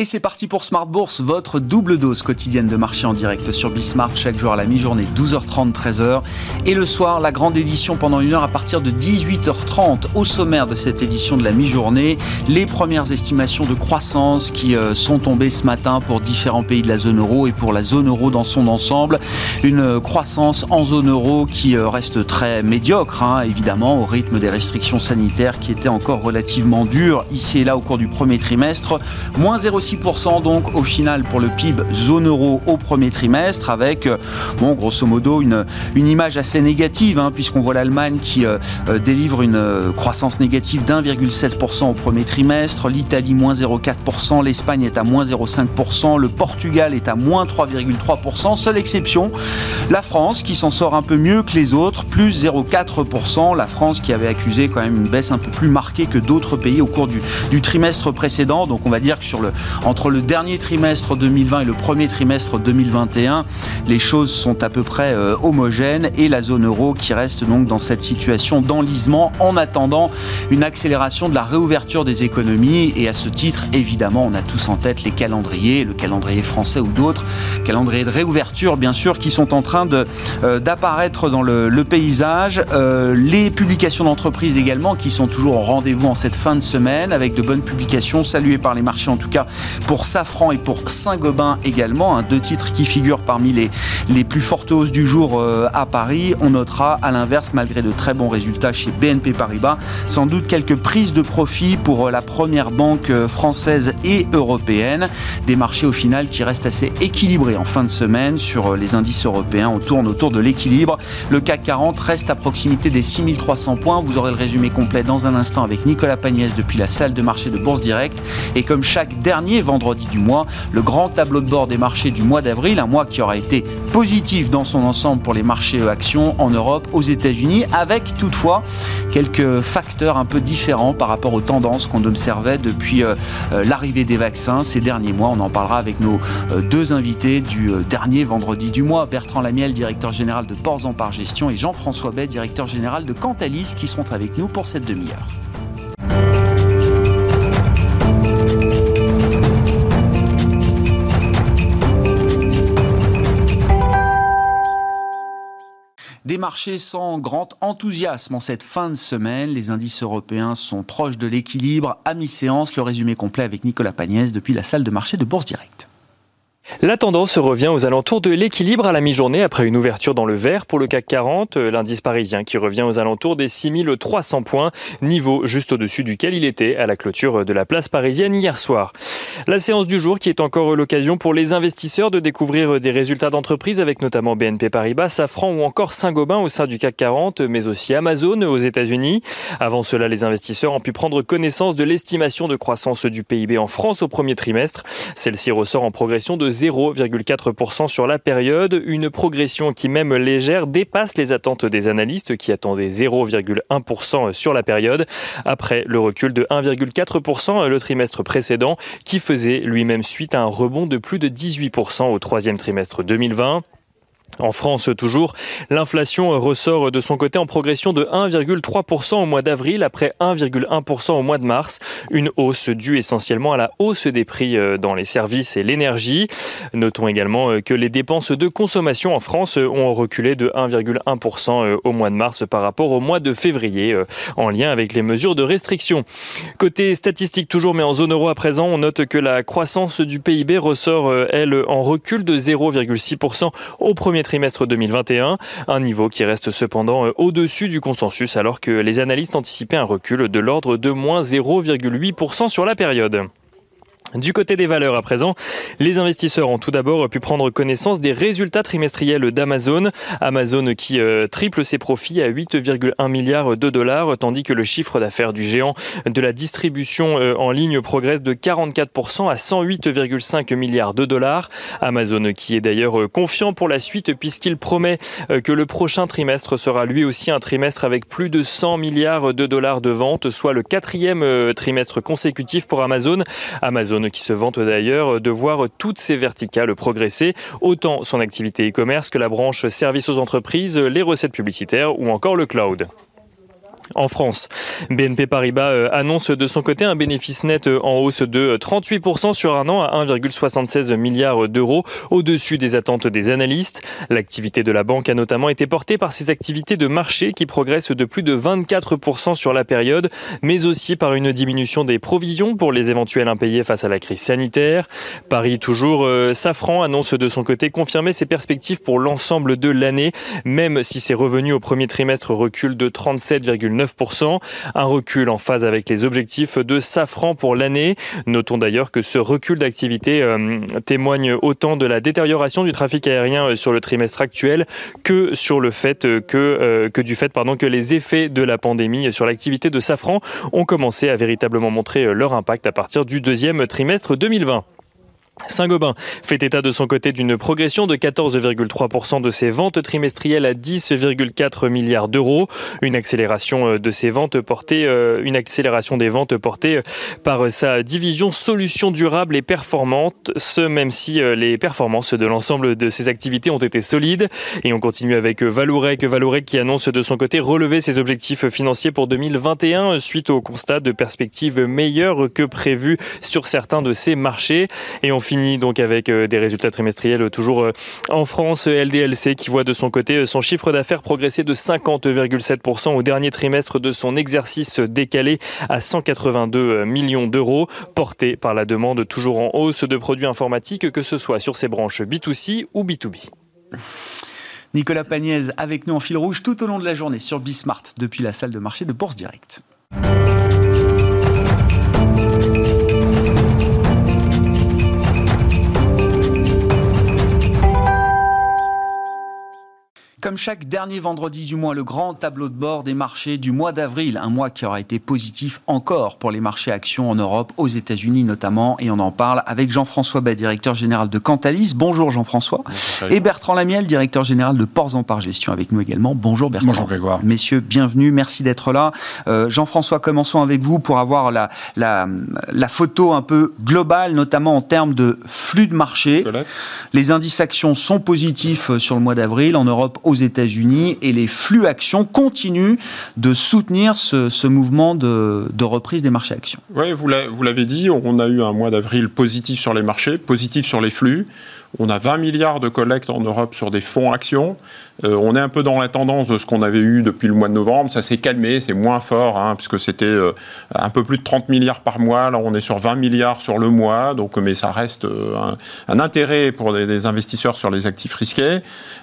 Et c'est parti pour Smart Bourse, votre double dose quotidienne de marché en direct sur Bismart, chaque jour à la mi-journée, 12h30, 13h. Et le soir, la grande édition pendant une heure à partir de 18h30. Au sommaire de cette édition de la mi-journée, les premières estimations de croissance qui euh, sont tombées ce matin pour différents pays de la zone euro et pour la zone euro dans son ensemble. Une croissance en zone euro qui euh, reste très médiocre, hein, évidemment, au rythme des restrictions sanitaires qui étaient encore relativement dures ici et là au cours du premier trimestre. Moins 0,6 6% donc au final pour le PIB zone euro au premier trimestre avec, euh, bon, grosso modo, une, une image assez négative hein, puisqu'on voit l'Allemagne qui euh, euh, délivre une croissance négative d'1,7% au premier trimestre, l'Italie moins 0,4%, l'Espagne est à moins 0,5%, le Portugal est à moins 3,3%, seule exception, la France qui s'en sort un peu mieux que les autres, plus 0,4%, la France qui avait accusé quand même une baisse un peu plus marquée que d'autres pays au cours du, du trimestre précédent, donc on va dire que sur le, entre le dernier trimestre 2020 et le premier trimestre 2021, les choses sont à peu près euh, homogènes et la zone euro qui reste donc dans cette situation d'enlisement en attendant une accélération de la réouverture des économies. Et à ce titre, évidemment, on a tous en tête les calendriers, le calendrier français ou d'autres, calendriers de réouverture bien sûr, qui sont en train euh, d'apparaître dans le, paysage. Euh, les publications d'entreprises également qui sont toujours au rendez-vous en cette fin de semaine avec de bonnes publications saluées par les marchés en tout cas pour Safran et pour Saint-Gobain également, hein, deux titres qui figurent parmi les, les plus fortes hausses du jour euh, à Paris. On notera à l'inverse, malgré de très bons résultats chez BNP Paribas, sans doute quelques prises de profit pour euh, la première banque euh, française et européenne. Des marchés au final qui restent assez équilibrés en fin de semaine sur les indices européens. On tourne autour de l'équilibre. Le CAC 40 reste à proximité des 6300 points. Vous aurez le résumé complet dans un instant avec Nicolas Pagnès depuis la salle de marché de Bourse Direct. Et comme chaque dernier vendredi du mois, le grand tableau de bord des marchés du mois d'avril, un mois qui aura été positif dans son ensemble pour les marchés actions en Europe, aux États-Unis, avec toutefois quelques facteurs un peu différents par rapport aux tendances qu'on observait depuis euh, euh, l'arrivée des vaccins ces derniers mois. On en parlera avec nos euh, deux invités du dernier vendredi du mois, Bertrand Lamiel, directeur général de Ports en Par Gestion, et Jean-François Bay, directeur général de Cantalis, qui seront avec nous pour cette demi-heure. Marchés sans grand enthousiasme en cette fin de semaine. Les indices européens sont proches de l'équilibre. À mi-séance, le résumé complet avec Nicolas Pagnès depuis la salle de marché de Bourse Directe. La tendance revient aux alentours de l'équilibre à la mi-journée après une ouverture dans le vert pour le CAC 40, euh, l'indice parisien qui revient aux alentours des 6300 points, niveau juste au-dessus duquel il était à la clôture de la place parisienne hier soir. La séance du jour qui est encore l'occasion pour les investisseurs de découvrir des résultats d'entreprise avec notamment BNP Paribas, Safran ou encore Saint-Gobain au sein du CAC 40, mais aussi Amazon aux États-Unis. Avant cela, les investisseurs ont pu prendre connaissance de l'estimation de croissance du PIB en France au premier trimestre. Celle-ci ressort en progression de 0,4% sur la période, une progression qui même légère dépasse les attentes des analystes qui attendaient 0,1% sur la période, après le recul de 1,4% le trimestre précédent qui faisait lui-même suite à un rebond de plus de 18% au troisième trimestre 2020. En France, toujours, l'inflation ressort de son côté en progression de 1,3% au mois d'avril après 1,1% au mois de mars. Une hausse due essentiellement à la hausse des prix euh, dans les services et l'énergie. Notons également euh, que les dépenses de consommation en France ont reculé de 1,1% euh, au mois de mars par rapport au mois de février en lien avec les mesures de restriction. Côté statistique toujours, mais en zone euro à présent, on note que la croissance du PIB ressort, elle, en recul de 0,6% au premier trimestre 2021, un niveau qui reste cependant euh, au-dessus du consensus alors que les analystes anticipaient un recul de l'ordre de moins 0,8% sur la période. Du côté des valeurs à présent, les investisseurs ont tout d'abord pu prendre connaissance des résultats trimestriels d'Amazon. Amazon qui euh, triple ses profits à 8,1 milliards de dollars, tandis que le chiffre d'affaires du géant de la distribution euh, en ligne progresse de 44% à 108,5 milliards de dollars. Amazon qui est d'ailleurs euh, confiant pour la suite puisqu'il promet que le prochain trimestre sera lui aussi un trimestre avec plus de 100 milliards de dollars de ventes, soit le quatrième trimestre consécutif pour Amazon. Amazon qui se vante d'ailleurs de voir toutes ses verticales progresser, autant son activité e-commerce que la branche service aux entreprises, les recettes publicitaires ou encore le cloud. En France, BNP Paribas annonce de son côté un bénéfice net en hausse de 38% sur un an à 1,76 milliard d'euros, au-dessus des attentes des analystes. L'activité de la banque a notamment été portée par ses activités de marché qui progressent de plus de 24% sur la période, mais aussi par une diminution des provisions pour les éventuels impayés face à la crise sanitaire. Paris toujours, euh, Safran annonce de son côté confirmer ses perspectives pour l'ensemble de l'année, même si ses revenus au premier trimestre reculent de 37,9%, un recul en phase avec les objectifs de Safran pour l'année. Notons d'ailleurs que ce recul d'activité euh, témoigne autant de la détérioration du trafic aérien euh, sur le trimestre actuel que que du fait que les effets de la pandémie sur l'activité de Safran ont commencé à véritablement montrer leur impact à partir du deuxième trimestre 2020. Saint-Gobain fait état de son côté d'une progression de 14,3% de ses ventes trimestrielles à 10,4 milliards d'euros. Une accélération euh, euh, une accélération des ventes portée euh, par sa division solutions durables et performantes, ce même si les performances de l'ensemble de ses activités ont été solides. Et on continue avec Valourec, qui annonce de son côté relever ses objectifs financiers pour 2021 suite au constat de perspectives meilleures que prévues sur certains de ses marchés. Fini donc avec euh, des résultats trimestriels toujours euh, en France. LDLC qui voit de son côté euh, son chiffre d'affaires progresser de 50,7% au dernier trimestre de son exercice décalé à 182 millions d'euros, porté par la demande toujours en hausse de produits informatiques, que ce soit sur ses branches B2C ou B2B. Nicolas Pagnès avec nous en fil rouge tout au long de la journée sur Bismart depuis la salle de marché de Bourse Direct. Comme chaque dernier vendredi du mois, le grand tableau de bord des marchés du mois d'avril, un mois qui aura été positif encore pour les marchés actions en Europe, aux États-Unis notamment, et on en parle avec Jean-François Bay, directeur général de Cantalis. Bonjour Jean-François. Et Bertrand Lamiel, directeur général de Ports en Par Gestion avec nous également. Bonjour Bertrand. Bonjour Grégoire. Messieurs, bienvenue, merci d'être là. Euh, Jean-François, commençons avec vous pour avoir la, la, la, photo un peu globale, notamment en termes de flux de marché. Les indices actions sont positifs euh, sur le mois d'avril en Europe aux États-Unis et les flux actions continuent de soutenir ce, mouvement de, de, reprise des marchés actions. Oui, vous l'avez dit, on a eu un mois d'avril positif sur les marchés, positif sur les flux. On a 20 milliards de collectes en Europe sur des fonds actions. Euh, on est un peu dans la tendance de ce qu'on avait eu depuis le mois de novembre. Ça s'est calmé, c'est moins fort, hein, puisque c'était euh, un peu plus de 30 milliards par mois. Là, on est sur 20 milliards sur le mois. Donc, mais ça reste euh, un, intérêt pour des, investisseurs sur les actifs risqués.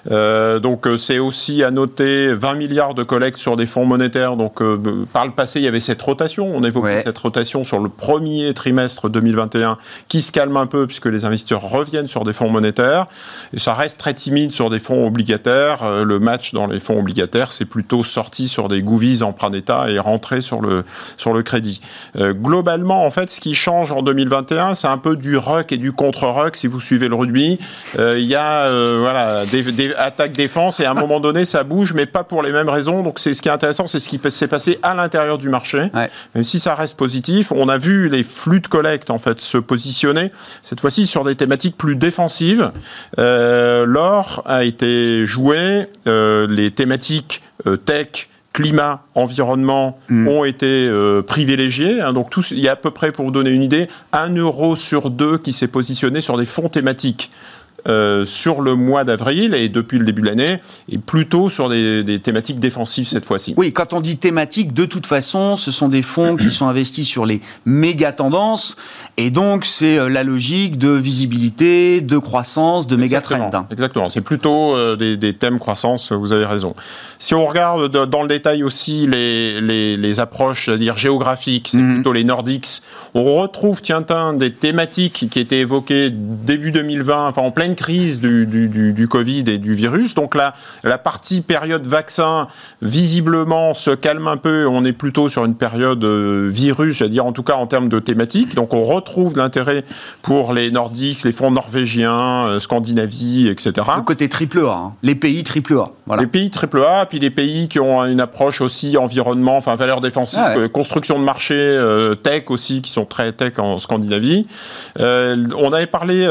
donc, c'est aussi à noter 20 milliards de collectes sur des fonds monétaires. Donc, par le passé, il y avait cette rotation. On évoquait cette rotation sur le premier trimestre 2021 qui se calme un peu puisque les investisseurs reviennent sur des fonds monétaires monétaire. Et ça reste très timide sur des fonds obligataires. Euh, le match dans les fonds obligataires, c'est plutôt sorti sur des gouvies emprunt d'État et rentré sur le, sur le crédit. Euh, globalement, en fait, ce qui change en 2021, c'est un peu du ruck et du contre-ruck, si vous suivez le rugby. Euh, il y a voilà, des, attaques défense et à un moment donné, ça bouge, mais pas pour les mêmes raisons. Donc, c'est ce qui est intéressant, c'est ce qui s'est passé à l'intérieur du marché. Même si ça reste positif, on a vu les flux de collecte en fait se positionner cette fois-ci sur des thématiques plus défensives euh, l'or a été joué, euh, les thématiques euh, tech, climat, environnement mm. ont été privilégiés. Hein. donc il y a à peu près, pour vous donner une idée, un euro sur deux qui s'est positionné sur des fonds thématiques. Euh, sur le mois d'avril et depuis le début de l'année, et plutôt sur des, thématiques défensives cette fois-ci. Oui, quand on dit thématiques, de toute façon, ce sont des fonds qui sont investis sur les méga tendances, et donc c'est euh, la logique de visibilité, de croissance, de méga trend. Exactement, c'est plutôt euh, des, thèmes croissance, vous avez raison. Si on regarde dans le détail aussi les, les, approches, c'est-à-dire géographiques, c'est mhm. plutôt les Nordics, on retrouve, tiens, des thématiques qui étaient évoquées début 2020, enfin en pleine crise du, du, Covid et du virus. Donc là, la partie période vaccin, visiblement, se calme un peu. On est plutôt sur une période euh, virus, j'allais dire, en tout cas en termes de thématique. Donc on retrouve l'intérêt pour les Nordiques, les fonds norvégiens, euh, Scandinavie, etc. Le côté triple A, hein. les pays triple A. Voilà. Les pays triple A, puis les pays qui ont une approche aussi environnement, enfin valeur défensive, euh, construction de marché, tech aussi, qui sont très tech en Scandinavie. on avait parlé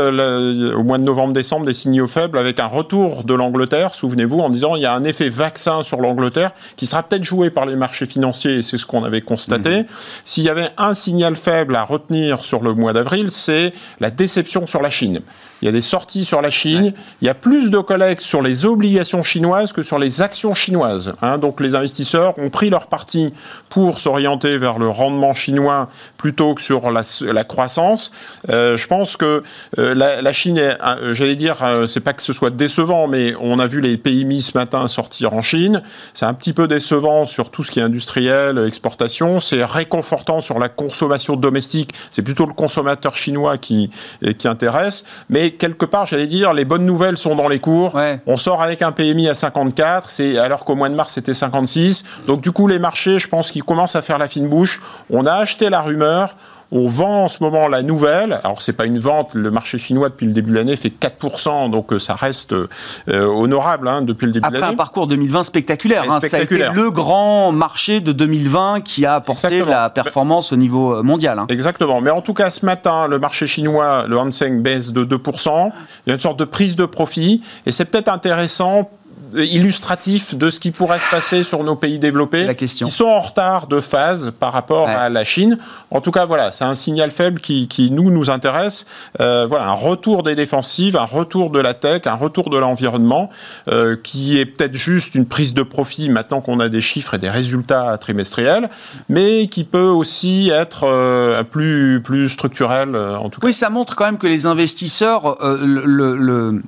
au mois de novembre novembre-décembre des signaux faibles avec un retour de l'Angleterre, souvenez-vous, en disant il y a un effet vaccin sur l'Angleterre qui sera peut-être joué par les marchés financiers, et c'est ce qu'on avait constaté. Mmh. S'il y avait un signal faible à retenir sur le mois d'avril, c'est la déception sur la Chine. Il y a des sorties sur la Chine. Il y a plus de collectes sur les obligations chinoises que sur les actions chinoises. Hein. Donc les investisseurs ont pris leur parti pour s'orienter vers le rendement chinois plutôt que sur la, la croissance. Euh, je pense que euh, la, la, Chine, est, euh, j'allais dire, euh, c'est pas que ce soit décevant, mais on a vu les PMI ce matin sortir en Chine. C'est un petit peu décevant sur tout ce qui est industriel, exportation. C'est réconfortant sur la consommation domestique. C'est plutôt le consommateur chinois qui, qui intéresse. Mais quelque part, j'allais dire, les bonnes nouvelles sont dans les cours. On sort avec un PMI à 54, c'est alors qu'au mois de mars c'était 56. Donc du coup, les marchés, je pense qu'ils commencent à faire la fine bouche. On a acheté la rumeur. On vend en ce moment la nouvelle. Alors, c'est pas une vente. Le marché chinois, depuis le début de l'année, fait 4%. Donc, euh, ça reste euh, honorable hein, depuis le début de l'année. Après un parcours 2020 spectaculaire. Hein, Ça a été le grand marché de 2020 qui a apporté la performance au niveau euh, mondial. Hein. Exactement. Mais en tout cas, ce matin, le marché chinois, le Hang Seng, baisse de 2%. Il y a une sorte de prise de profit. Et c'est peut-être intéressant illustratif de ce qui pourrait se passer sur nos pays développés, la question. qui sont en retard de phase par rapport à la Chine. En tout cas, voilà, c'est un signal faible qui, qui nous, nous intéresse. Euh, voilà, un retour des défensives, un retour de la tech, un retour de l'environnement, euh, qui est peut-être juste une prise de profit maintenant qu'on a des chiffres et des résultats trimestriels, mais qui peut aussi être euh, plus, plus structurel, euh, en tout cas. Oui, ça montre quand même que les investisseurs euh, le, le,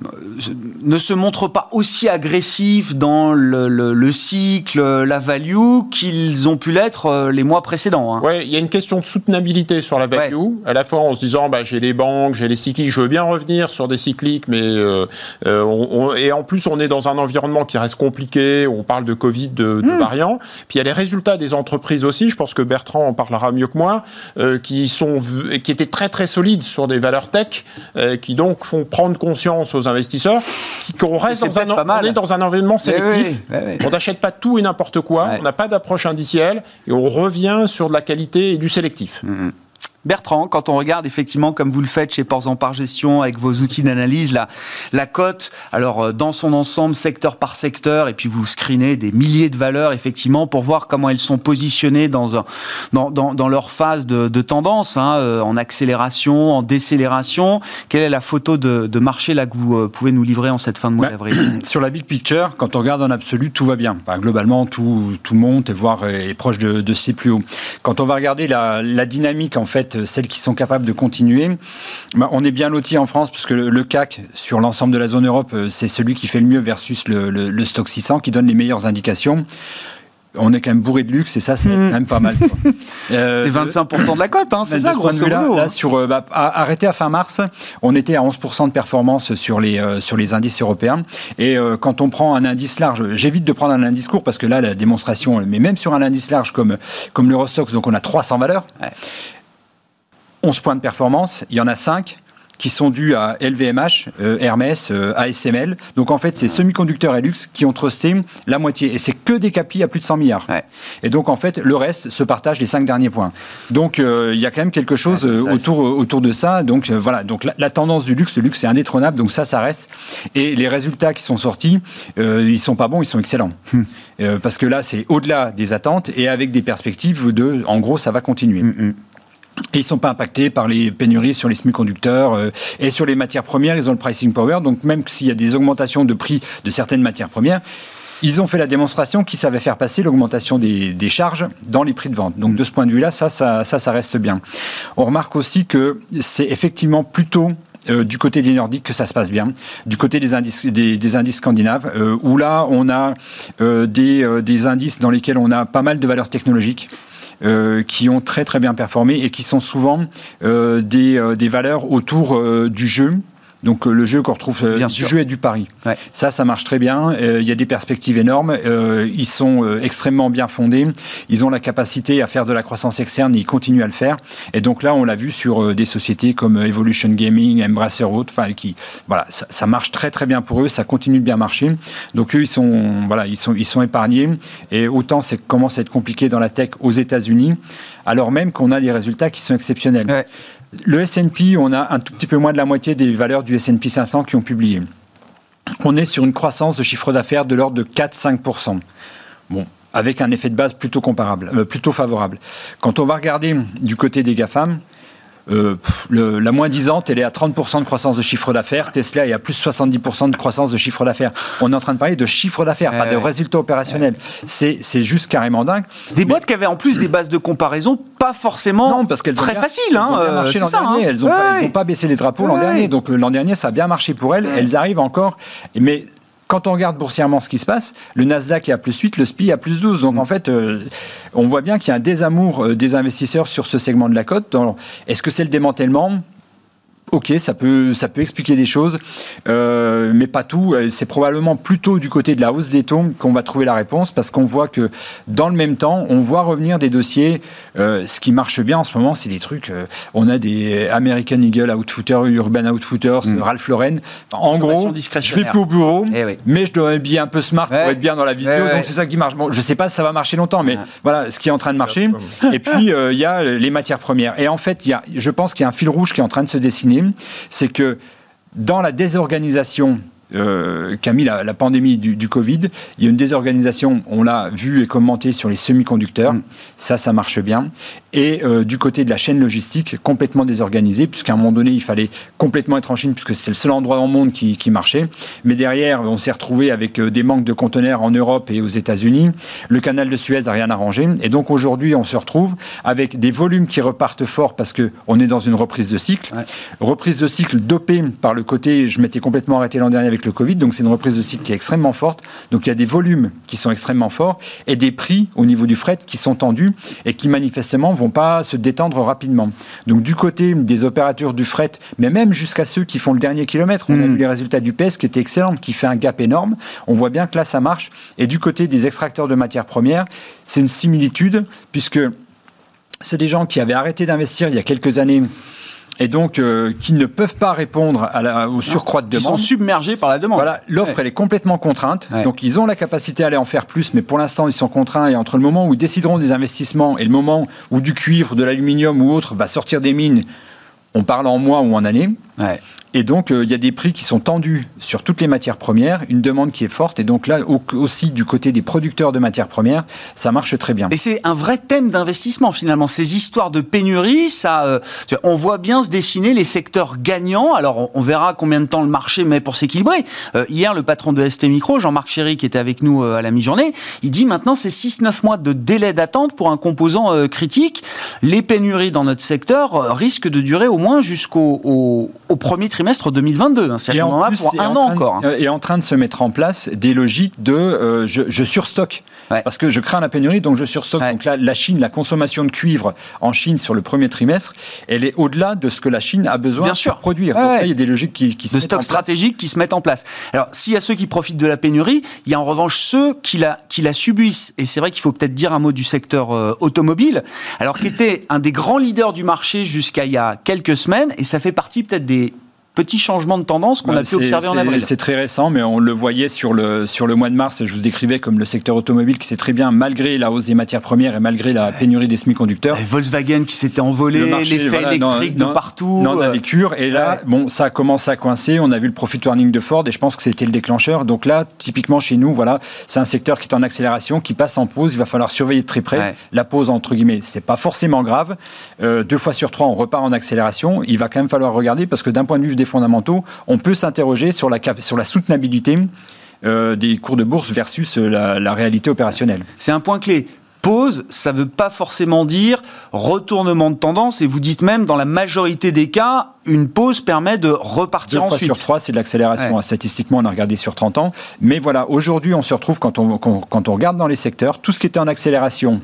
ne se montrent pas aussi agressifs dans le, cycle, la value, qu'ils ont pu l'être euh, les mois précédents. Hein. Oui, il y a une question de soutenabilité sur la value, à la fois en se disant, bah, j'ai les banques, j'ai les cycliques, je veux bien revenir sur des cycliques, mais euh, euh, et en plus on est dans un environnement qui reste compliqué, on parle de Covid, de, hmm. variants, puis il y a les résultats des entreprises aussi, je pense que Bertrand en parlera mieux que moi, qui, sont, qui étaient très très solides sur des valeurs tech, qui donc font prendre conscience aux investisseurs qu'on reste dans un, on est dans un environnement sélectif. On n'achète pas tout et n'importe quoi, on n'a pas d'approche indicielle et on revient sur de la qualité et du sélectif. Mm-hmm. Bertrand, quand on regarde effectivement, comme vous le faites chez Ports en Par Gestion, avec vos outils d'analyse, la, la cote, alors euh, dans son ensemble, secteur par secteur, et puis vous screenez des milliers de valeurs, effectivement, pour voir comment elles sont positionnées dans, un, dans, dans, dans, leur phase de, de tendance, hein, euh, en accélération, en décélération. Quelle est la photo de, de marché là que vous euh, pouvez nous livrer en cette fin de mois bah, d'avril Sur la big picture, quand on regarde en absolu, tout va bien. Enfin, globalement, tout, tout monte, et voire est proche de, de ses plus hauts. Quand on va regarder la, la dynamique, en fait, celles qui sont capables de continuer, bah, on est bien loti en France, puisque le, le CAC, sur l'ensemble de la zone Europe, euh, c'est celui qui fait le mieux versus le, le, le stock 600, qui donne les meilleures indications on est quand même bourré de luxe et ça c'est mmh. quand même pas mal. Euh, c'est 25% de la cote, hein, c'est ça, grosso là, là, hein. sur, euh, bah, arrêté à fin mars, on était à 11% de performance sur les, euh, sur les indices européens. Et euh, quand on prend un indice large, j'évite de prendre un indice court parce que là, la démonstration, mais même sur un indice large comme, comme l'Eurostox, donc on a 300 valeurs, ouais. 11 points de performance, il y en a 5 qui sont dus à LVMH, euh, Hermès, euh, ASML. Donc en fait, c'est semi-conducteurs et luxe qui ont trusté la moitié. Et c'est que des capis à plus de 100 milliards. Ouais. Et donc en fait, le reste se partage les 5 derniers points. Donc euh, il y a quand même quelque chose ouais, autour, autour de ça. Donc euh, voilà, donc la, la, tendance du luxe, le luxe c'est indétrônable, donc ça, ça reste. Et les résultats qui sont sortis, euh, ils sont pas bons, ils sont excellents. Hmm. parce que là, c'est au-delà des attentes et avec des perspectives de, en gros, ça va continuer. Hmm, ils ne sont pas impactés par les pénuries sur les semi-conducteurs euh, et sur les matières premières, ils ont le pricing power. Donc même s'il y a des augmentations de prix de certaines matières premières, ils ont fait la démonstration qu'ils savaient faire passer l'augmentation des, des, charges dans les prix de vente. Donc de ce point de vue-là, ça, ça, ça, ça reste bien. On remarque aussi que c'est effectivement plutôt euh, du côté des Nordiques que ça se passe bien, du côté des indices, des, des indices scandinaves, euh, où là on a euh, des, euh, des indices dans lesquels on a pas mal de valeurs technologiques euh, qui ont très très bien performé et qui sont souvent euh, des, euh, des valeurs autour du jeu donc euh, le jeu qu'on retrouve euh, du jeu et du pari. Ouais. Ça, ça marche très bien. Euh, il y a des perspectives énormes. Euh, ils sont euh, extrêmement bien fondés. Ils ont la capacité à faire de la croissance externe et ils continuent à le faire. Et donc là, on l'a vu sur euh, des sociétés comme Evolution Gaming, Embracer enfin qui, voilà, ça, ça, marche très très bien pour eux. Ça continue de bien marcher. Donc eux, ils sont, voilà, ils sont, ils sont épargnés. Et autant c'est commence à être compliqué dans la tech aux États-Unis, alors même qu'on a des résultats qui sont exceptionnels. Ouais. Le S&P, on a un tout petit peu moins de la moitié des valeurs du S&P 500 qui ont publié. On est sur une croissance de chiffre d'affaires de l'ordre de 4-5%. Bon, avec un effet de base plutôt comparable, euh, plutôt favorable. Quand on va regarder du côté des GAFAM, euh, la moins disante, elle est à 30% de croissance de chiffre d'affaires. Tesla est à plus de 70% de croissance de chiffre d'affaires. On est en train de parler de chiffre d'affaires, pas de résultats opérationnels. C'est juste carrément dingue. Des boîtes qui avaient en plus des bases de comparaison pas forcément non, parce très faciles. Elles ont bien marché l'an dernier. Elles n'ont pas, baissé les drapeaux l'an dernier. Donc l'an dernier, ça a bien marché pour elles. Elles arrivent encore. Mais quand on regarde boursièrement ce qui se passe, le Nasdaq est à plus 8, le SPI est à plus 12. Donc en fait, euh, on voit bien qu'il y a un désamour euh, des investisseurs sur ce segment de la cote. Est-ce que c'est le démantèlement? Ok, ça peut, ça peut expliquer des choses, euh, mais pas tout. Euh, c'est probablement plutôt du côté de la hausse des taux qu'on va trouver la réponse, parce qu'on voit que dans le même temps, on voit revenir des dossiers. Euh, ce qui marche bien en ce moment, c'est des trucs. on a des American Eagle Outfitters, Urban Outfitters, mm. Ralph Lauren. En gros, je vais plus au bureau, eh mais je dois bien un peu smart pour être bien dans la vidéo. donc c'est ça qui marche. Bon, je sais pas si ça va marcher longtemps, mais voilà ce qui est en train de marcher. Et puis il y a les matières premières. Et en fait, y a, je pense qu'il y a un fil rouge qui est en train de se dessiner c'est que dans la désorganisation euh, qu'a mis la, pandémie du, Covid. Il y a une désorganisation, on l'a vu et commenté sur les semi-conducteurs. Mm. Ça, ça marche bien. Et euh, du côté de la chaîne logistique, complètement désorganisée, puisqu'à un moment donné, il fallait complètement être en Chine, puisque c'est le seul endroit dans le monde qui, marchait. Mais derrière, on s'est retrouvé avec euh, des manques de conteneurs en Europe et aux États-Unis. Le canal de Suez n'a rien arrangé. Et donc aujourd'hui, on se retrouve avec des volumes qui repartent fort parce qu'on est dans une reprise de cycle. Reprise de cycle dopée par le côté, je m'étais complètement arrêté l'an dernier avec le Covid, donc c'est une reprise de cycle qui est extrêmement forte. Donc il y a des volumes qui sont extrêmement forts et des prix au niveau du fret qui sont tendus et qui manifestement vont pas se détendre rapidement. Donc du côté des opérateurs du fret, mais même jusqu'à ceux qui font le dernier kilomètre, on a hmm. vu les résultats du PES qui étaient excellents, qui fait un gap énorme. On voit bien que là ça marche. Et du côté des extracteurs de matières premières, c'est une similitude puisque c'est des gens qui avaient arrêté d'investir il y a quelques années et donc euh, qui ne peuvent pas répondre à la, au surcroît de demande. Ils sont submergés par la demande. Voilà, l'offre elle est complètement contrainte, donc ils ont la capacité à aller en faire plus, mais pour l'instant ils sont contraints et entre le moment où ils décideront des investissements et le moment où du cuivre, de l'aluminium ou autre va sortir des mines, on parle en mois ou en années. Et donc, euh, il y a des prix qui sont tendus sur toutes les matières premières, une demande qui est forte. Et donc là, aussi du côté des producteurs de matières premières, ça marche très bien. Et c'est un vrai thème d'investissement finalement. Ces histoires de pénurie, ça, euh, on voit bien se dessiner les secteurs gagnants. Alors, on, verra combien de temps le marché met pour s'équilibrer. Euh, hier, le patron de ST Micro, Jean-Marc Chéry, qui était avec nous à la mi-journée, il dit maintenant c'est 6-9 mois de délai d'attente pour un composant critique. Les pénuries dans notre secteur risquent de durer au moins jusqu'au au, premier trimestre trimestre 2022. Hein, c'est pour un an encore. Et en train de se mettre en place des logiques de euh, je, je, surstocke. Parce que je crains la pénurie, donc je surstocke. Donc là, la Chine, la consommation de cuivre en Chine sur le premier trimestre, elle est au-delà de ce que la Chine a besoin Bien sûr. pour produire. donc là, il y a des logiques qui, qui se de stock stratégique qui se mettent en place. Alors, s'il y a ceux qui profitent de la pénurie, il y a en revanche ceux qui la, qui la subissent. Et c'est vrai qu'il faut peut-être dire un mot du secteur euh, automobile, alors qui était un des grands leaders du marché jusqu'à il y a quelques semaines, et ça fait partie peut-être des petit changement de tendance qu'on a pu observer en avril. C'est très récent, mais on le voyait sur le, sur le mois de mars. Je vous décrivais comme le secteur automobile qui s'est très bien, malgré la hausse des matières premières et malgré la pénurie des semi-conducteurs. Volkswagen qui s'était envolé, l'effet électrique de partout. Non, la cure. Et là, bon, ça commence à coincer. On a vu le profit warning de Ford et je pense que c'était le déclencheur. Donc là, typiquement chez nous, voilà, c'est un secteur qui est en accélération, qui passe en pause. Il va falloir surveiller de très près. La pause, entre guillemets, c'est pas forcément grave. Euh, deux fois sur trois, on repart en accélération. Il va quand même falloir regarder parce que d'un point de vue des fondamentaux, on peut s'interroger sur la, sur la soutenabilité euh, des cours de bourse versus euh, la réalité opérationnelle. C'est un point clé pause, ça ne veut pas forcément dire retournement de tendance. Et vous dites même, dans la majorité des cas, une pause permet de repartir Deux ensuite. Fois sur trois, c'est de l'accélération. Statistiquement, on a regardé sur 30 ans. Mais voilà, aujourd'hui, on se retrouve, quand on, quand, on regarde dans les secteurs, tout ce qui était en accélération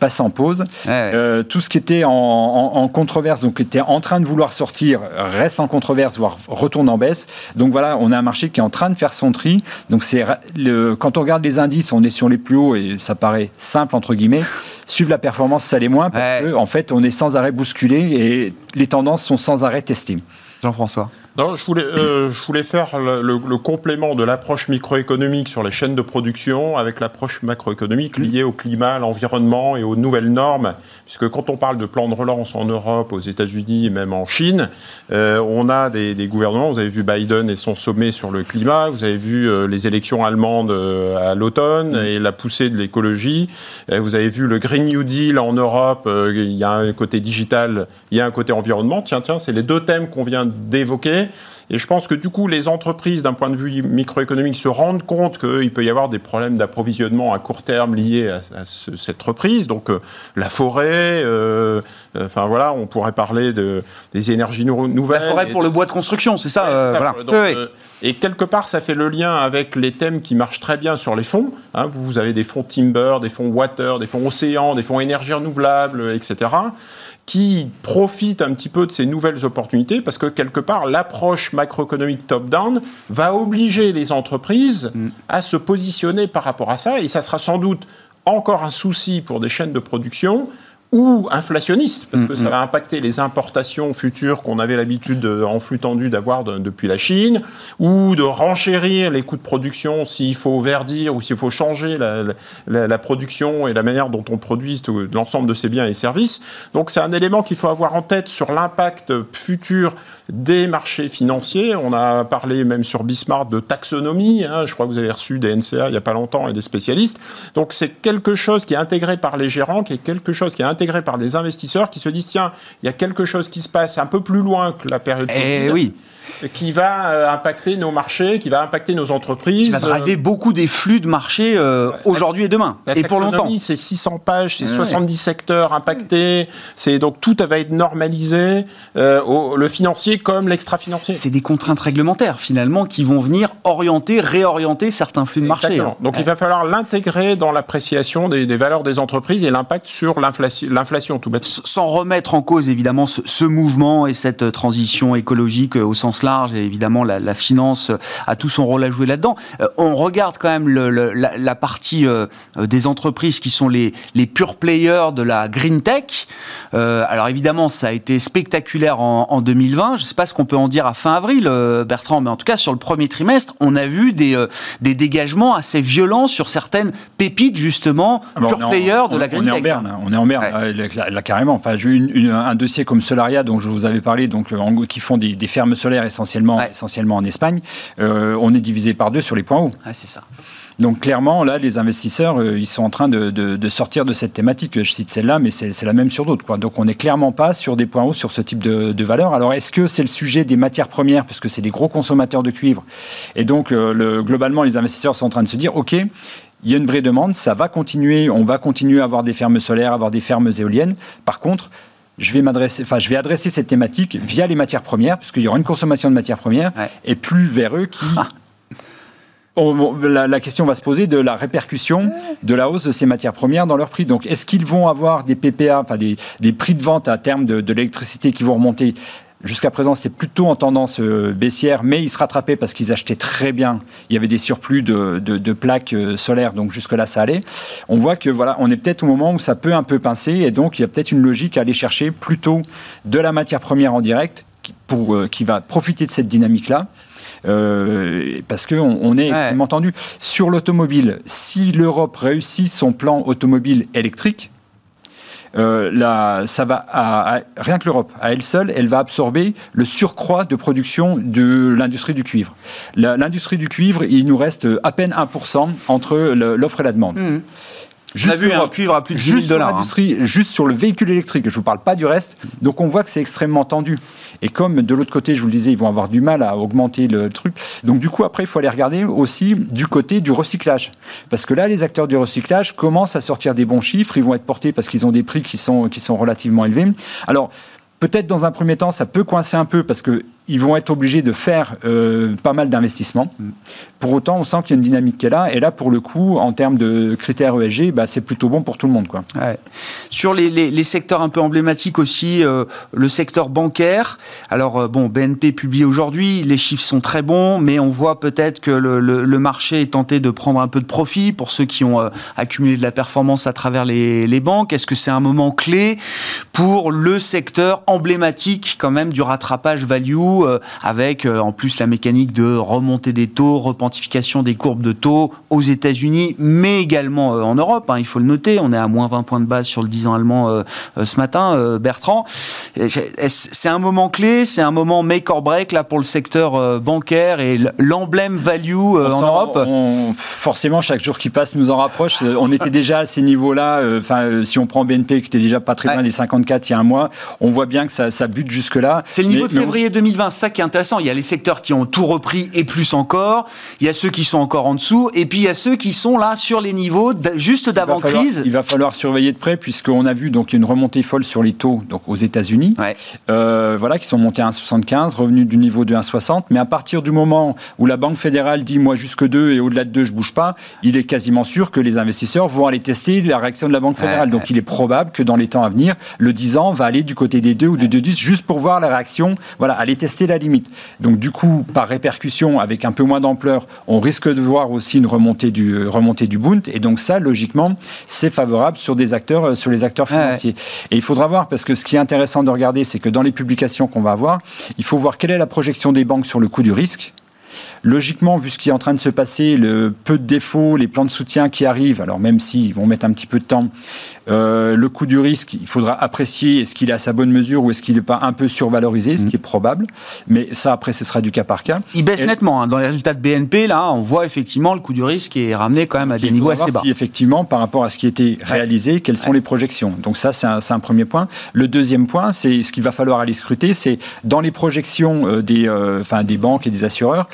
passe en pause. Euh, tout ce qui était en, controverse, donc qui était en train de vouloir sortir, reste en controverse, voire retourne en baisse. Donc voilà, on a un marché qui est en train de faire son tri. Donc c'est quand on regarde les indices, on est sur les plus hauts et ça paraît simple, entre guillemets. Suivre la performance, ça l'est moins parce qu'en en fait, on est sans arrêt bousculé et les tendances sont sans arrêt testées. Jean-François Non, je voulais, euh, je voulais faire le, le, complément de l'approche microéconomique sur les chaînes de production avec l'approche macroéconomique liée au climat, à l'environnement et aux nouvelles normes. Puisque quand on parle de plan de relance en Europe, aux États-Unis et même en Chine, euh, on a des, des, gouvernements. Vous avez vu Biden et son sommet sur le climat. Vous avez vu euh, les élections allemandes à l'automne et la poussée de l'écologie. vous avez vu le Green New Deal en Europe. il y a un côté digital, il y a un côté environnement. Tiens, tiens, c'est les deux thèmes qu'on vient d'évoquer. Et je pense que du coup, les entreprises, d'un point de vue microéconomique, se rendent compte qu'il peut y avoir des problèmes d'approvisionnement à court terme liés à, cette reprise. Donc, euh, la forêt, euh, euh, enfin voilà, on pourrait parler de, des énergies nouvelles. La forêt pour le bois de construction, c'est ça, voilà. et quelque part, ça fait le lien avec les thèmes qui marchent très bien sur les fonds. Hein. vous avez des fonds timber, des fonds water, des fonds océan, des fonds énergie renouvelable, etc qui profitent un petit peu de ces nouvelles opportunités parce que quelque part, l'approche macroéconomique top-down va obliger les entreprises mm. à se positionner par rapport à ça et ça sera sans doute encore un souci pour des chaînes de production ou inflationniste, parce que ça mm, mm. va impacter les importations futures qu'on avait l'habitude en flux tendu d'avoir depuis la Chine, ou de renchérir les coûts de production s'il faut verdir ou s'il faut changer la, production et la manière dont on produit l'ensemble de ces biens et services. Donc c'est un élément qu'il faut avoir en tête sur l'impact futur des marchés financiers. On a parlé même sur Bismarck de taxonomie. Hein. Je crois que vous avez reçu des NCA il n'y a pas longtemps et des spécialistes. Donc c'est quelque chose qui est intégré par les gérants, qui est quelque chose qui est intégré par des investisseurs qui se disent tiens, il y a quelque chose qui se passe un peu plus loin que la période eh oui qui va euh, impacter nos marchés, qui va impacter nos entreprises. Qui va driver beaucoup des flux de marché euh, aujourd'hui et demain. et pour longtemps. C'est 600 pages, c'est 70 secteurs impactés. C'est donc tout va être normalisé, euh, le financier comme l'extra-financier. C'est des contraintes réglementaires finalement qui vont venir orienter, réorienter certains flux de marché. Hein. Donc il va falloir l'intégrer dans l'appréciation des, valeurs des entreprises et l'impact sur l'inflation tout bête. Sans remettre en cause évidemment ce, ce mouvement et cette transition écologique au sens large, et évidemment la, finance a tout son rôle à jouer là-dedans. Euh, on regarde quand même la, partie euh, des entreprises qui sont les, les pure players de la green tech. Euh, alors évidemment, ça a été spectaculaire en, 2020. Je ne sais pas ce qu'on peut en dire à fin avril, Bertrand, mais en tout cas sur le premier trimestre, on a vu des, des dégagements assez violents sur certaines pépites justement ah bah, pure players de la green on tech. Est en berne, on est en berne, là, carrément. Enfin, j'ai eu un dossier comme Solaria dont je vous avais parlé, donc qui font des, des fermes solaires essentiellement, essentiellement en Espagne, euh, on est divisé par deux sur les points hauts. Ah, c'est ça. Donc clairement, là, les investisseurs, euh, ils sont en train de, sortir de cette thématique. Je cite celle-là, mais c'est la même sur d'autres. Donc on n'est clairement pas sur des points hauts sur ce type de, de valeur. Alors est-ce que c'est le sujet des matières premières, puisque c'est des gros consommateurs de cuivre? Et donc euh, le, globalement, les investisseurs sont en train de se dire, OK, il y a une vraie demande, ça va continuer, on va continuer à avoir des fermes solaires, avoir des fermes éoliennes. Par contre, je vais m'adresser, enfin, je vais adresser cette thématique via les matières premières, puisqu'il y aura une consommation de matières premières, et plus vers eux qui. Ah. la, question va se poser de la répercussion de la hausse de ces matières premières dans leur prix. Donc, est-ce qu'ils vont avoir des PPA, enfin des, des, prix de vente à terme de, de l'électricité qui vont remonter? Jusqu'à présent, c'était plutôt en tendance euh, baissière, mais ils se rattrapaient parce qu'ils achetaient très bien. Il y avait des surplus de, plaques euh, solaires, donc jusque-là, ça allait. On voit que voilà, on est peut-être au moment où ça peut un peu pincer, et donc il y a peut-être une logique à aller chercher plutôt de la matière première en direct, pour, euh, qui va profiter de cette dynamique-là. parce qu'on on est extrêmement tendu. Sur l'automobile, si l'Europe réussit son plan automobile électrique, euh, ça va rien que l'Europe, à elle seule, elle va absorber le surcroît de production de l'industrie du cuivre. L'industrie du cuivre, il nous reste à peine 1% entre l'offre et la demande. Mmh. Juste vu un cuivre à plus de juste dollars. Sur hein. Juste sur le véhicule électrique, je ne vous parle pas du reste. Donc on voit que c'est extrêmement tendu. Et comme de l'autre côté, je vous le disais, ils vont avoir du mal à augmenter le truc. Donc du coup, après, il faut aller regarder aussi du côté du recyclage. Parce que là, les acteurs du recyclage commencent à sortir des bons chiffres. Ils vont être portés parce qu'ils ont des prix qui sont, qui sont relativement élevés. Alors, peut-être dans un premier temps, ça peut coincer un peu parce que ils vont être obligés de faire euh, pas mal d'investissements. Mm. Pour autant, on sent qu'il y a une dynamique qui est là. Et là, pour le coup, en termes de critères ESG, bah, c'est plutôt bon pour tout le monde. Quoi. Sur les, les, secteurs un peu emblématiques aussi, euh, le secteur bancaire. Alors, euh, bon, BNP publie aujourd'hui, les chiffres sont très bons, mais on voit peut-être que le, le, marché est tenté de prendre un peu de profit pour ceux qui ont accumulé de la performance à travers les, les banques. Est-ce que c'est un moment clé pour le secteur emblématique quand même du rattrapage value value, avec en plus la mécanique de remontée des taux, repentification des courbes de taux aux États-Unis, mais également en Europe. Hein, il faut le noter, on est à moins 20 points de base sur le 10 ans allemand ce matin, Bertrand. C'est un moment clé, c'est un moment make or break là pour le secteur bancaire et l'emblème value en Europe. forcément, chaque jour qui passe nous en rapproche. On était déjà à ces niveaux-là. Enfin, si on prend BNP qui était déjà pas très loin des 54 il y a un mois, on voit bien que ça, ça bute jusque-là. C'est le niveau de février 2020, ça qui est intéressant. Il y a les secteurs qui ont tout repris et plus encore. Il y a ceux qui sont encore en dessous. Et puis il y a ceux qui sont là sur les niveaux juste d'avant-crise. Il va falloir surveiller de près puisqu'on a vu donc une remontée folle sur les taux donc aux États-Unis. Euh, voilà, qui sont montés à 1,75, revenus du niveau de 1,60. Mais à partir du moment où la Banque fédérale dit moi jusque 2 et au-delà de 2 je bouge pas, il est quasiment sûr que les investisseurs vont aller tester la réaction de la Banque fédérale. donc il est probable que dans les temps à venir, le 10 ans va aller du côté des 2 ou des 2,10 juste pour voir la réaction, voilà, aller tester la limite. Donc du coup, par répercussion, avec un peu moins d'ampleur, on risque de voir aussi une remontée du, remontée du Bund. Et donc ça, logiquement, c'est favorable sur, des acteurs, euh, sur les acteurs financiers. Et il faudra voir, parce que ce qui est intéressant de regarder, c'est que dans les publications qu'on va avoir, il faut voir quelle est la projection des banques sur le coût du risque. Logiquement, vu ce qui est en train de se passer, le peu de défauts, les plans de soutien qui arrivent, alors même s'ils vont mettre un petit peu de temps, euh, le coût du risque, il faudra apprécier est-ce qu'il est à sa bonne mesure ou est-ce qu'il n'est pas un peu survalorisé, ce mm. qui est probable. Mais ça, après, ce sera du cas par cas. Il baisse nettement. Hein. Dans les résultats de BNP, là, on voit effectivement le coût du risque est ramené quand même à des niveaux assez bas. Si, effectivement, par rapport à ce qui était réalisé, quelles sont les projections. Donc ça, c'est un, un, premier point. Le deuxième point, c'est ce qu'il va falloir aller scruter, c'est dans les projections euh, des, euh, enfin, des banques et des assureurs,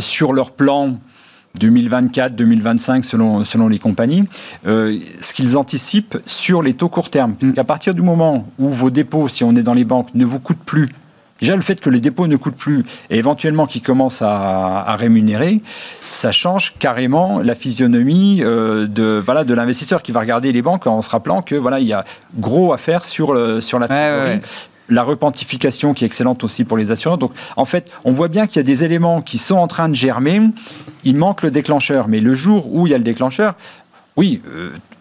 sur leur plan 2024, 2025 selon, selon les compagnies, euh, ce qu'ils anticipent sur les taux court terme. Parce qu'à partir du moment où vos dépôts, si on est dans les banques, ne vous coûtent plus, déjà le fait que les dépôts ne coûtent plus et éventuellement qu'ils commencent à, rémunérer, ça change carrément la physionomie euh, de, voilà, de l'investisseur qui va regarder les banques en se rappelant que voilà, il y a gros à faire sur, le, sur la trésorerie la repentification qui est excellente aussi pour les assureurs. Donc en fait, on voit bien qu'il y a des éléments qui sont en train de germer. Il manque le déclencheur, mais le jour où il y a le déclencheur, oui,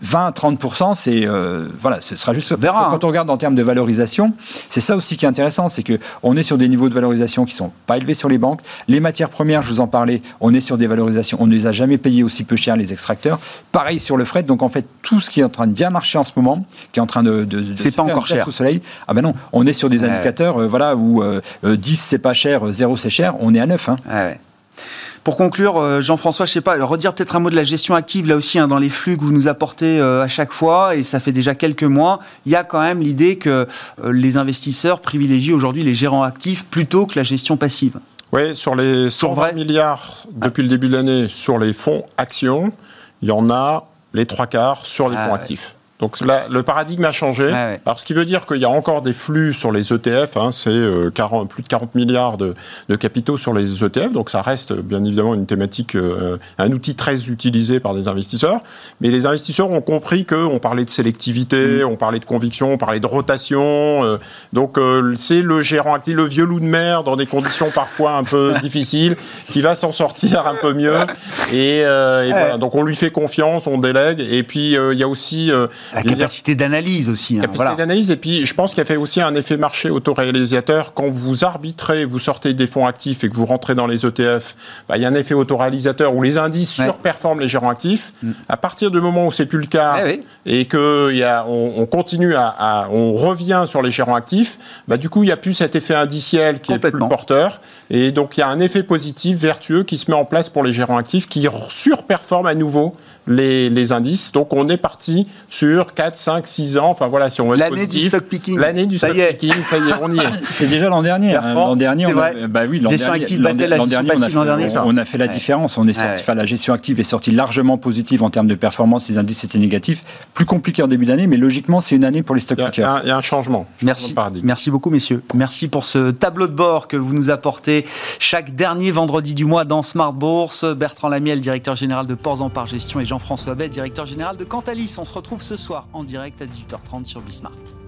20-30%, euh, c'est euh, voilà, ce sera juste. Verra, quand hein. on regarde en termes de valorisation, c'est ça aussi qui est intéressant, c'est que on est sur des niveaux de valorisation qui sont pas élevés sur les banques. Les matières premières, je vous en parlais, on est sur des valorisations, on ne les a jamais payées aussi peu cher les extracteurs. Pareil sur le fret, donc en fait tout ce qui est en train de bien marcher en ce moment, qui est en train de, de, c'est pas encore cher au soleil. Ah ben non, on est sur des indicateurs, euh, voilà où 10 c'est pas cher, 0 c'est cher, on est à 9. Hein. ouais. Pour conclure, euh, Jean-François, je sais pas, redire peut-être un mot de la gestion active là aussi hein, dans les flux que vous nous apportez euh, à chaque fois, et ça fait déjà quelques mois. Il y a quand même l'idée que euh, les investisseurs privilégient aujourd'hui les gérants actifs plutôt que la gestion passive. Oui, sur les 120 milliards depuis le début de l'année sur les fonds actions, il y en a les trois quarts sur les ah fonds actifs. Donc là, le paradigme a changé. Alors, ce qui veut dire qu'il y a encore des flux sur les ETF. Hein, c'est euh, plus de 40 milliards de, capitaux sur les ETF. Donc, ça reste bien évidemment une thématique, euh, un outil très utilisé par des investisseurs. Mais les investisseurs ont compris qu'on parlait de sélectivité, mm. on parlait de conviction, on parlait de rotation. Euh, donc, c'est le gérant actif, le vieux loup de mer dans des conditions parfois un peu difficiles, qui va s'en sortir un peu mieux. Et, et voilà. Donc, on lui fait confiance, on délègue. Et puis, il y a aussi la capacité d'analyse aussi. Hein, capacité d'analyse, et puis je pense qu'il y a fait aussi un effet marché autoréalisateur. Quand vous arbitrez, vous sortez des fonds actifs et que vous rentrez dans les ETF, bah, il y a un effet autoréalisateur où les indices surperforment les gérants actifs. Mm. À partir du moment où c'est plus le cas eh et que y a, on, continue à, on revient sur les gérants actifs, bah, du coup il n'y a plus cet effet indiciel qui est plus porteur. Et donc il y a un effet positif, vertueux qui se met en place pour les gérants actifs qui surperforment à nouveau les, indices. Donc on est parti sur 4, 5, 6 ans. Enfin voilà, si on L'année du stock picking. L'année du stock picking, ça y est, on y est. C'était déjà l'an dernier. Hein. L'an dernier, on a, bah oui, l'an dernier, l'an dernier, on a fait, la différence. On est sorti, la gestion active est sortie largement positive en termes de performance. Les indices étaient négatifs. Plus compliqué en début d'année, mais logiquement, c'est une année pour les stock pickers. Il y a un changement. Merci. Merci beaucoup, messieurs. Merci pour ce tableau de bord que vous nous apportez chaque dernier vendredi du mois dans Smart Bourse. Bertrand Lamiel, directeur général de Ports en Par Gestion et Jean-François Bay, directeur général de Cantalis. On se retrouve ce soir en direct à 18h30 sur Bismart.